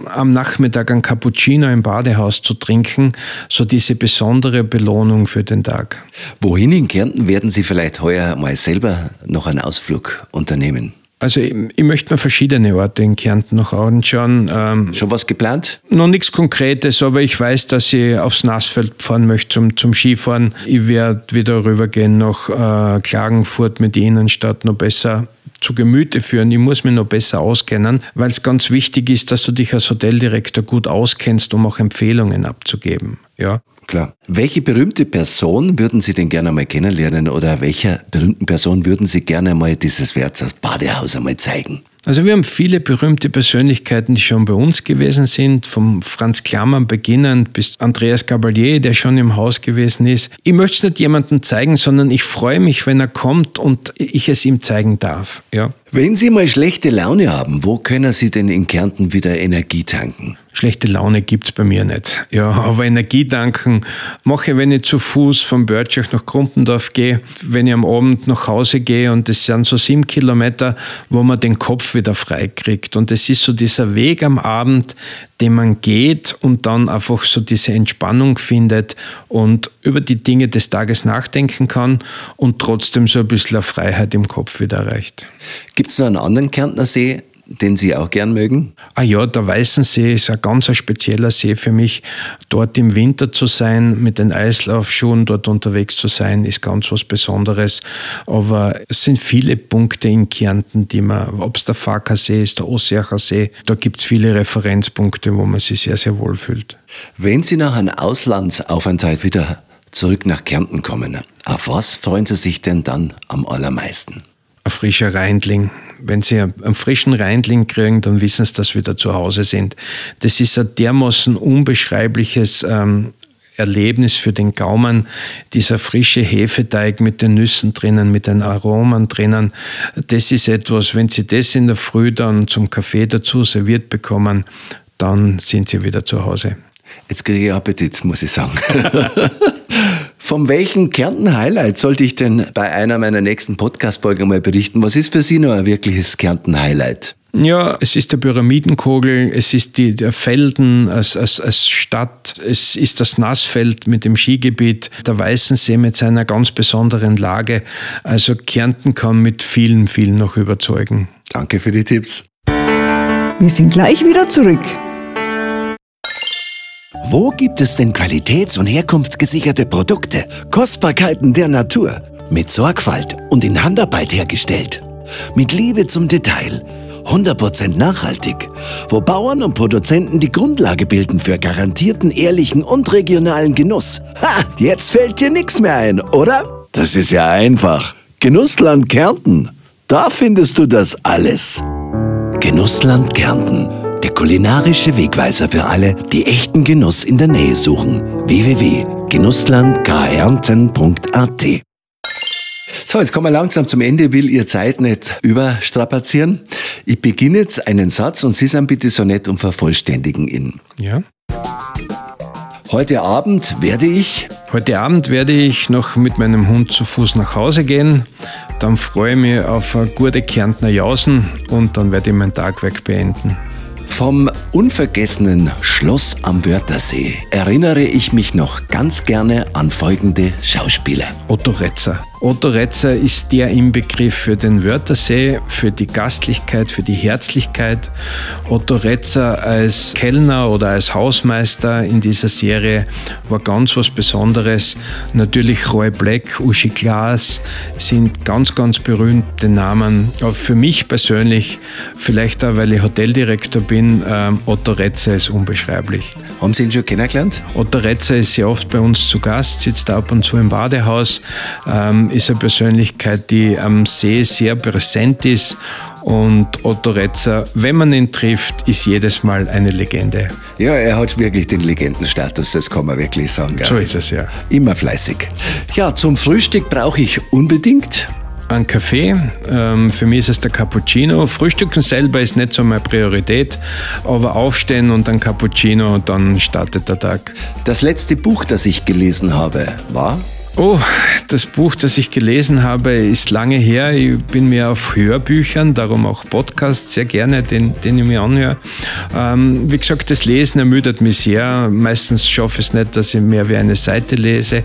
am Nachmittag ein Cappuccino im Badehaus zu trinken, so diese besondere Belohnung für den Tag. Wohin in Kärnten werden Sie vielleicht heuer mal selber noch einen Ausflug unternehmen? Also ich, ich, möchte mir verschiedene Orte in Kärnten noch anschauen. Ähm, Schon was geplant? Noch nichts Konkretes, aber ich weiß, dass ich aufs Nassfeld fahren möchte zum, zum Skifahren. Ich werde wieder rübergehen nach äh, Klagenfurt mit Ihnen statt noch besser zu Gemüte führen. Ich muss mich noch besser auskennen, weil es ganz wichtig ist, dass du dich als Hoteldirektor gut auskennst, um auch Empfehlungen abzugeben. Ja. Klar. Welche berühmte Person würden Sie denn gerne mal kennenlernen oder welcher berühmten Person würden Sie gerne mal dieses Wertzers Badehaus einmal zeigen? Also wir haben viele berühmte Persönlichkeiten, die schon bei uns gewesen sind, vom Franz Klammern beginnend bis Andreas Gabalier, der schon im Haus gewesen ist. Ich möchte es nicht jemandem zeigen, sondern ich freue mich, wenn er kommt und ich es ihm zeigen darf. Ja. Wenn Sie mal schlechte Laune haben, wo können Sie denn in Kärnten wieder Energie tanken? Schlechte Laune gibt es bei mir nicht. Ja, aber Energie tanken mache ich, wenn ich zu Fuß von Börtschach nach Krumpendorf gehe, wenn ich am Abend nach Hause gehe und das sind so sieben Kilometer, wo man den Kopf wieder frei kriegt. Und es ist so dieser Weg am Abend, den man geht und dann einfach so diese Entspannung findet und über die Dinge des Tages nachdenken kann und trotzdem so ein bisschen Freiheit im Kopf wieder erreicht. Gibt es noch einen anderen Kärntner See, den Sie auch gern mögen? Ah ja, der Weißensee ist ein ganz spezieller See für mich. Dort im Winter zu sein, mit den Eislaufschuhen dort unterwegs zu sein, ist ganz was Besonderes. Aber es sind viele Punkte in Kärnten, die man, ob es der Fakersee ist, der Ossiacher See, da gibt es viele Referenzpunkte, wo man sich sehr, sehr wohl fühlt. Wenn Sie nach einem Auslandsaufenthalt wieder zurück nach Kärnten kommen, auf was freuen Sie sich denn dann am allermeisten? Frischer Reindling. Wenn Sie einen frischen Reindling kriegen, dann wissen Sie, dass Sie wieder zu Hause sind. Das ist ein dermaßen unbeschreibliches ähm, Erlebnis für den Gaumen, dieser frische Hefeteig mit den Nüssen drinnen, mit den Aromen drinnen. Das ist etwas, wenn Sie das in der Früh dann zum Kaffee dazu serviert bekommen, dann sind Sie wieder zu Hause. Jetzt kriege ich Appetit, muss ich sagen. Von welchen Kärnten-Highlight sollte ich denn bei einer meiner nächsten Podcast-Folgen mal berichten? Was ist für Sie noch ein wirkliches Kärnten-Highlight? Ja, es ist der Pyramidenkogel, es ist die, der Felden als, als, als Stadt, es ist das Nassfeld mit dem Skigebiet, der Weißensee mit seiner ganz besonderen Lage. Also Kärnten kann mit vielen, vielen noch überzeugen. Danke für die Tipps. Wir sind gleich wieder zurück. Wo gibt es denn qualitäts- und herkunftsgesicherte Produkte, Kostbarkeiten der Natur, mit Sorgfalt und in Handarbeit hergestellt, mit Liebe zum Detail, 100% nachhaltig, wo Bauern und Produzenten die Grundlage bilden für garantierten, ehrlichen und regionalen Genuss. Ha, jetzt fällt dir nichts mehr ein, oder? Das ist ja einfach. Genussland Kärnten. Da findest du das alles. Genussland Kärnten. Der kulinarische Wegweiser für alle, die echten Genuss in der Nähe suchen. www.genusslandkärnten.at so, jetzt kommen wir langsam zum Ende, will ihr Zeit nicht überstrapazieren. Ich beginne jetzt einen Satz und Sie sind bitte so nett und vervollständigen ihn. Ja. Heute Abend werde ich. Heute Abend werde ich noch mit meinem Hund zu Fuß nach Hause gehen. Dann freue ich mich auf eine gute Kärntner Jausen und dann werde ich meinen Tagwerk beenden. Vom unvergessenen Schloss am Wörthersee erinnere ich mich noch ganz gerne an folgende Schauspieler. Otto Retzer. Otto Retzer ist der Inbegriff für den Wörthersee, für die Gastlichkeit, für die Herzlichkeit. Otto Retzer als Kellner oder als Hausmeister in dieser Serie war ganz was Besonderes. Natürlich Roy Black, Uschi Glas sind ganz, ganz berühmte Namen. Aber für mich persönlich, vielleicht auch, weil ich Hoteldirektor bin, ähm, Otto Retzer ist unbeschreiblich. Haben Sie ihn schon kennengelernt? Otto Retzer ist sehr oft bei uns zu Gast, sitzt ab und zu im Badehaus. Ähm, ist eine Persönlichkeit, die am See sehr präsent ist. Und Otto Retzer, wenn man ihn trifft, ist jedes Mal eine Legende. Ja, er hat wirklich den Legendenstatus, das kann man wirklich sagen. So ist es ja. Immer fleißig. Ja, zum Frühstück brauche ich unbedingt einen Kaffee. Ähm, für mich ist es der Cappuccino. Frühstücken selber ist nicht so meine Priorität, aber aufstehen und ein Cappuccino, dann startet der Tag. Das letzte Buch, das ich gelesen habe, war Oh, das Buch, das ich gelesen habe, ist lange her. Ich bin mehr auf Hörbüchern, darum auch Podcasts sehr gerne, den, den ich mir anhöre. Ähm, wie gesagt, das Lesen ermüdet mich sehr. Meistens schaffe ich es nicht, dass ich mehr wie eine Seite lese.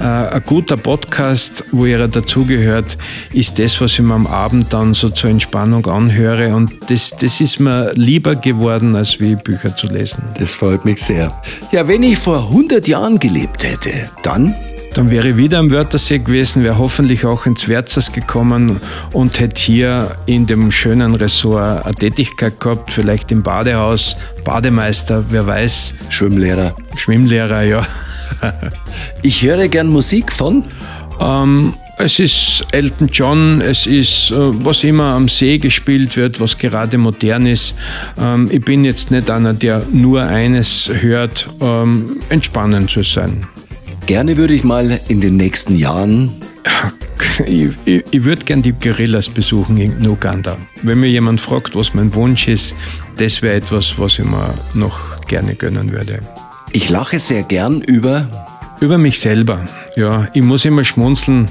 Äh, ein guter Podcast, wo ihr dazugehört, ist das, was ich mir am Abend dann so zur Entspannung anhöre. Und das, das ist mir lieber geworden, als wie Bücher zu lesen. Das freut mich sehr. Ja, wenn ich vor 100 Jahren gelebt hätte, dann dann wäre ich wieder am Wörthersee gewesen, wäre hoffentlich auch ins Wärzers gekommen und hätte hier in dem schönen Ressort eine Tätigkeit gehabt, vielleicht im Badehaus, Bademeister, wer weiß. Schwimmlehrer. Schwimmlehrer, ja. ich höre gern Musik von? Ähm, es ist Elton John, es ist äh, was immer am See gespielt wird, was gerade modern ist. Ähm, ich bin jetzt nicht einer, der nur eines hört. Ähm, entspannend zu sein. Gerne würde ich mal in den nächsten Jahren. Ich, ich, ich würde gerne die Gorillas besuchen in Uganda. Wenn mir jemand fragt, was mein Wunsch ist, das wäre etwas, was ich mir noch gerne gönnen würde. Ich lache sehr gern über. Über mich selber. Ja, ich muss immer schmunzeln,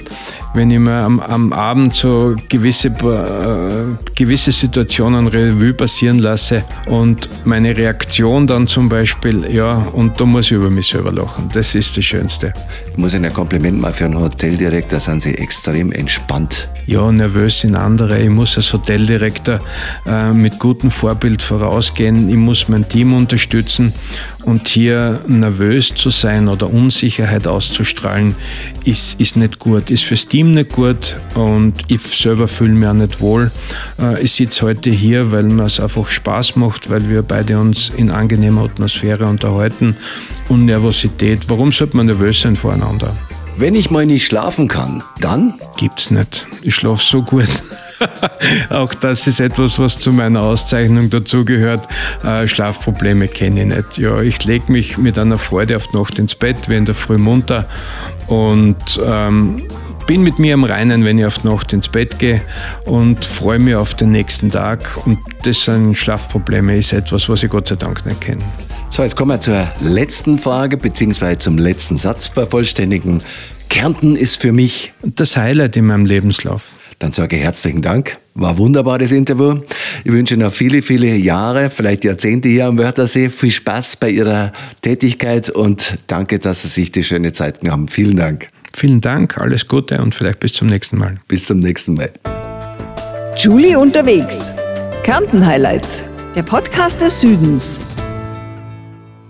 wenn ich mir am, am Abend so gewisse, äh, gewisse Situationen Revue passieren lasse und meine Reaktion dann zum Beispiel, ja, und da muss ich über mich selber lachen. Das ist das Schönste. Ich muss Ihnen ein Kompliment machen für einen Hoteldirektor, sind Sie extrem entspannt. Ja, nervös sind andere. Ich muss als Hoteldirektor äh, mit gutem Vorbild vorausgehen. Ich muss mein Team unterstützen und hier nervös zu sein oder Unsicherheit auszustrahlen, ist, ist nicht gut, ist fürs Team nicht gut und ich selber fühle mich auch nicht wohl. Äh, ich sitze heute hier, weil mir es einfach Spaß macht, weil wir beide uns in angenehmer Atmosphäre unterhalten und Nervosität. Warum sollte man nervös sein voreinander? Wenn ich mal nicht schlafen kann, dann? Gibt's nicht. Ich schlafe so gut. Auch das ist etwas, was zu meiner Auszeichnung dazugehört. Äh, Schlafprobleme kenne ich nicht. Ja, ich lege mich mit einer Freude auf die Nacht ins Bett, in der Früh munter und ähm, bin mit mir am Reinen, wenn ich auf die Nacht ins Bett gehe und freue mich auf den nächsten Tag. Und das sind Schlafprobleme, ist etwas, was ich Gott sei Dank nicht kenne. So, jetzt kommen wir zur letzten Frage, beziehungsweise zum letzten Satz vervollständigen. Kärnten ist für mich das Highlight in meinem Lebenslauf. Dann sage ich herzlichen Dank. War wunderbar, das Interview. Ich wünsche noch viele, viele Jahre, vielleicht Jahrzehnte hier am Wörthersee. Viel Spaß bei Ihrer Tätigkeit und danke, dass Sie sich die schöne Zeit genommen haben. Vielen Dank. Vielen Dank, alles Gute und vielleicht bis zum nächsten Mal. Bis zum nächsten Mal. Julie unterwegs. Kärnten Highlights der Podcast des Südens.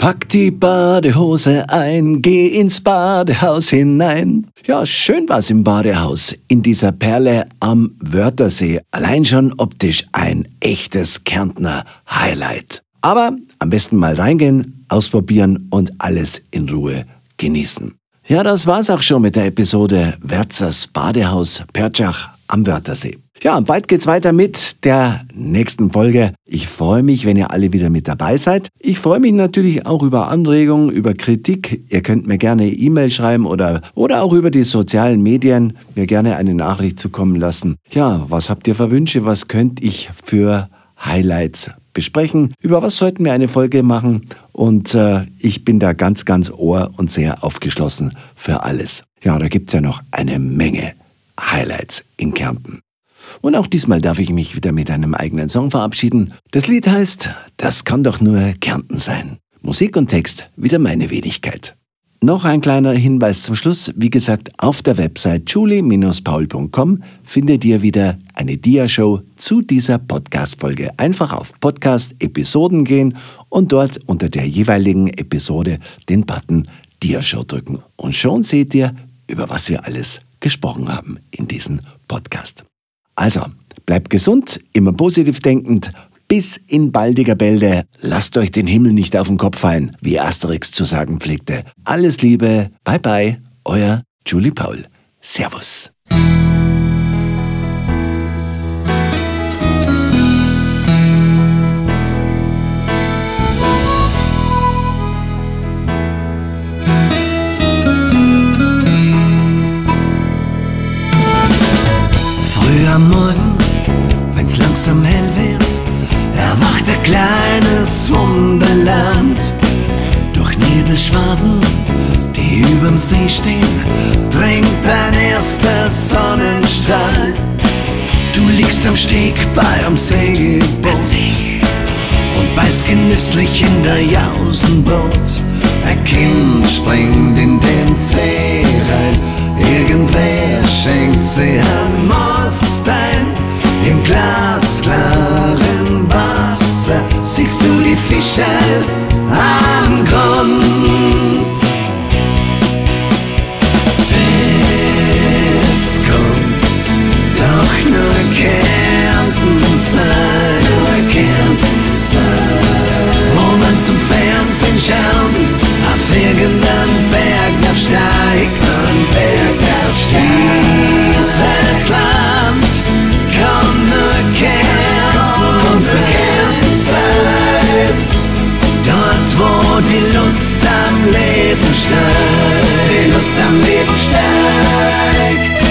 Pack die Badehose ein, geh ins Badehaus hinein. Ja, schön war's im Badehaus, in dieser Perle am Wörthersee. Allein schon optisch ein echtes Kärntner Highlight. Aber am besten mal reingehen, ausprobieren und alles in Ruhe genießen. Ja, das war's auch schon mit der Episode Werzers Badehaus Pörtschach am Wörthersee. Ja, bald geht's weiter mit der nächsten Folge. Ich freue mich, wenn ihr alle wieder mit dabei seid. Ich freue mich natürlich auch über Anregungen, über Kritik. Ihr könnt mir gerne E-Mail schreiben oder, oder auch über die sozialen Medien mir gerne eine Nachricht zukommen lassen. Ja, was habt ihr für Wünsche? Was könnt ich für Highlights besprechen? Über was sollten wir eine Folge machen? Und äh, ich bin da ganz, ganz ohr und sehr aufgeschlossen für alles. Ja, da gibt's ja noch eine Menge Highlights in Kärnten. Und auch diesmal darf ich mich wieder mit einem eigenen Song verabschieden. Das Lied heißt Das kann doch nur Kärnten sein. Musik und Text wieder meine Wenigkeit. Noch ein kleiner Hinweis zum Schluss. Wie gesagt, auf der Website julie-paul.com findet ihr wieder eine Dia-Show zu dieser Podcast-Folge. Einfach auf Podcast-Episoden gehen und dort unter der jeweiligen Episode den Button Dia-Show drücken. Und schon seht ihr, über was wir alles gesprochen haben in diesem Podcast. Also, bleibt gesund, immer positiv denkend, bis in baldiger Bälde. Lasst euch den Himmel nicht auf den Kopf fallen, wie Asterix zu sagen pflegte. Alles Liebe, bye bye, euer Julie Paul. Servus. Am Morgen, wenn's langsam hell wird, erwacht ein kleines Wunderland. Durch Nebelschwaden, die überm See stehen, dringt ein erster Sonnenstrahl. Du liegst am Steg bei am Segelboot und beißt genüsslich in der Jausenbrot. Ein Kind springt in den See rein, irgendwer schenkt sie ein Mostein. Im glasklaren Wasser siehst du die Fische am Grund. Das kommt doch nur Kärnten sein. Wo man zum Fernsehen schaut, auf irgendeinen die Lust am Leben steigt, die Lust am Leben steigt,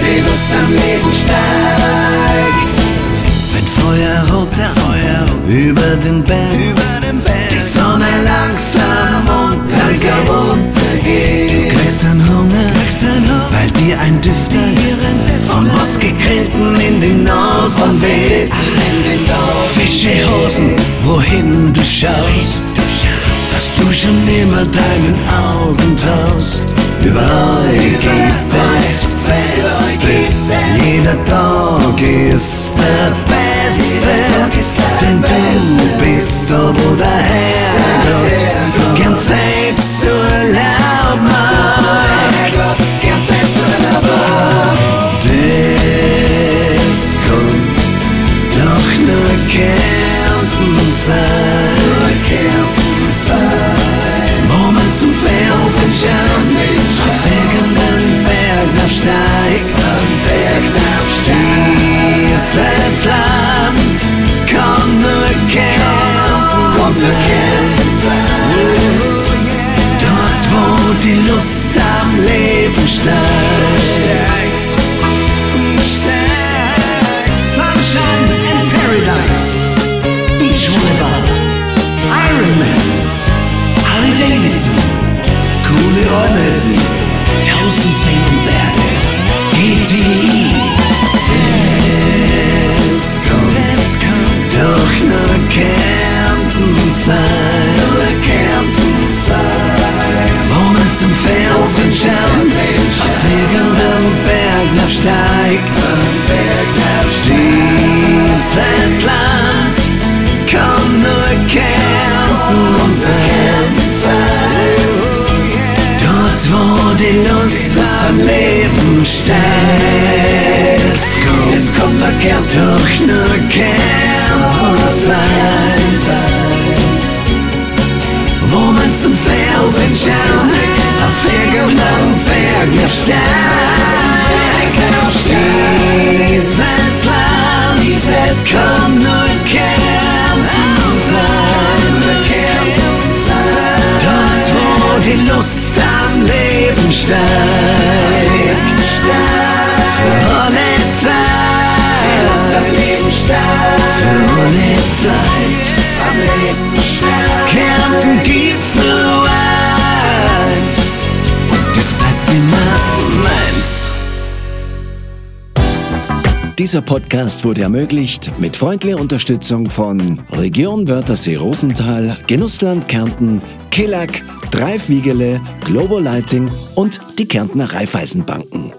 die Lust am Leben steigt. Wenn Feuerroter über den Berg, die Sonne langsam untergeht, du kriegst einen Hunger, weil dir ein Düfter von was gegrillten in die Nasen weht. Fischehosen, wohin du schaust, du schon immer deinen Augen traust. Überall gibt es Feste, jeder Tag ist der beste, denn du bist da, wo der Herrgott gern selbst Urlaub macht. Dieses Land nur Kärnten, unser Kärnten sein. Dort, wo die Lust am Leben steigt. Sunshine and Paradise. Beach Volleyball. Ironman. Harley Davidson. Coole Räume. Tausend Seen und Berge. GTI. sein. man zum Fernsehen schaut, auf irgendeinem Berg aufsteigt. Dieses Land kann nur Kärnten und sein. Dort, wo die Lust am Leben steigt. Es kommt, es kommt nur Kärnten, doch nur Kärnten sein. Wo man zum Fernsehen schaut, auf irgendeinem Berg steigt. Dieses Land, dieses kommt nur Kern sein. Dort, wo die Lust am Leben steigt. Für alle Zeit. Für alle Zeit. Kärnten gibt's Dieser Podcast wurde ermöglicht mit freundlicher Unterstützung von Region Wörthersee Rosenthal, Genussland Kärnten, Kelag, Dreif Wiegele, Globo Lighting und die Kärntner Raiffeisenbanken.